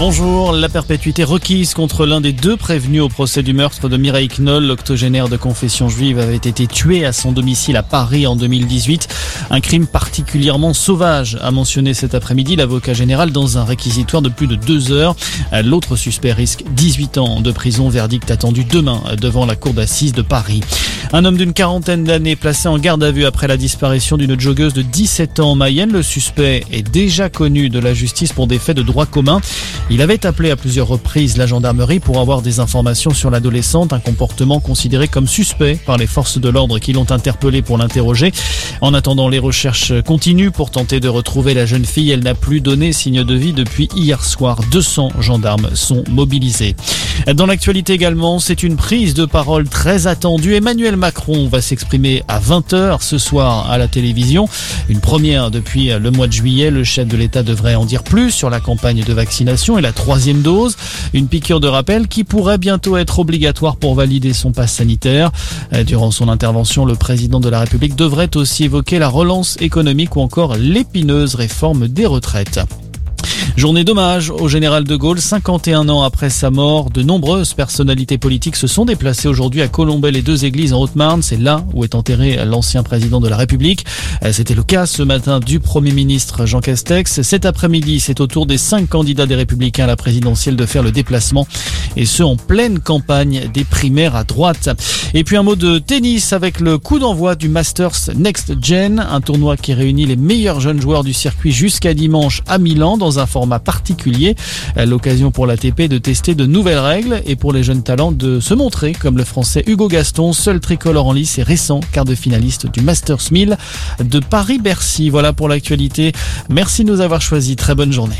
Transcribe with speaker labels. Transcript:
Speaker 1: Bonjour, la perpétuité requise contre l'un des deux prévenus au procès du meurtre de Mireille Knoll, l'octogénaire de confession juive, avait été tué à son domicile à Paris en 2018. Un crime particulièrement sauvage, a mentionné cet après-midi l'avocat général dans un réquisitoire de plus de deux heures. L'autre suspect risque 18 ans de prison, verdict attendu demain devant la cour d'assises de Paris. Un homme d'une quarantaine d'années placé en garde à vue après la disparition d'une joggeuse de 17 ans en Mayenne. Le suspect est déjà connu de la justice pour des faits de droit commun. Il avait appelé à plusieurs reprises la gendarmerie pour avoir des informations sur l'adolescente, un comportement considéré comme suspect par les forces de l'ordre qui l'ont interpellé pour l'interroger. En attendant, les recherches continuent pour tenter de retrouver la jeune fille. Elle n'a plus donné signe de vie depuis hier soir. 200 gendarmes sont mobilisés. Dans l'actualité également, c'est une prise de parole très attendue. Emmanuel Macron va s'exprimer à 20h ce soir à la télévision. Une première depuis le mois de juillet. Le chef de l'État devrait en dire plus sur la campagne de vaccination la troisième dose. Une piqûre de rappel qui pourrait bientôt être obligatoire pour valider son pass sanitaire. Euh, durant son intervention, le président de la République devrait aussi évoquer la relance économique ou encore l'épineuse réforme des retraites. Journée d'hommage au général de Gaulle, 51 ans après sa mort. De nombreuses personnalités politiques se sont déplacées aujourd'hui à Colombey, les deux églises en Haute-Marne. C'est là où est enterré l'ancien président de la République. Euh, c'était le cas ce matin du Premier ministre Jean Castex. Cet après-midi, c'est au tour des cinq candidats des Républicains à la présidentielle de faire le déplacement. Et ce, en pleine campagne des primaires à droite. Et puis un mot de tennis avec le coup d'envoi du Masters Next Gen, un tournoi qui réunit les meilleurs jeunes joueurs du circuit jusqu'à dimanche à Milan dans un format particulier. L'occasion pour l'ATP de tester de nouvelles règles et pour les jeunes talents de se montrer comme le français Hugo Gaston, seul tricolore en lice et récent quart de finaliste du Masters 1000 de Paris-Bercy. Voilà pour l'actualité. Merci de nous avoir choisis. Très bonne journée.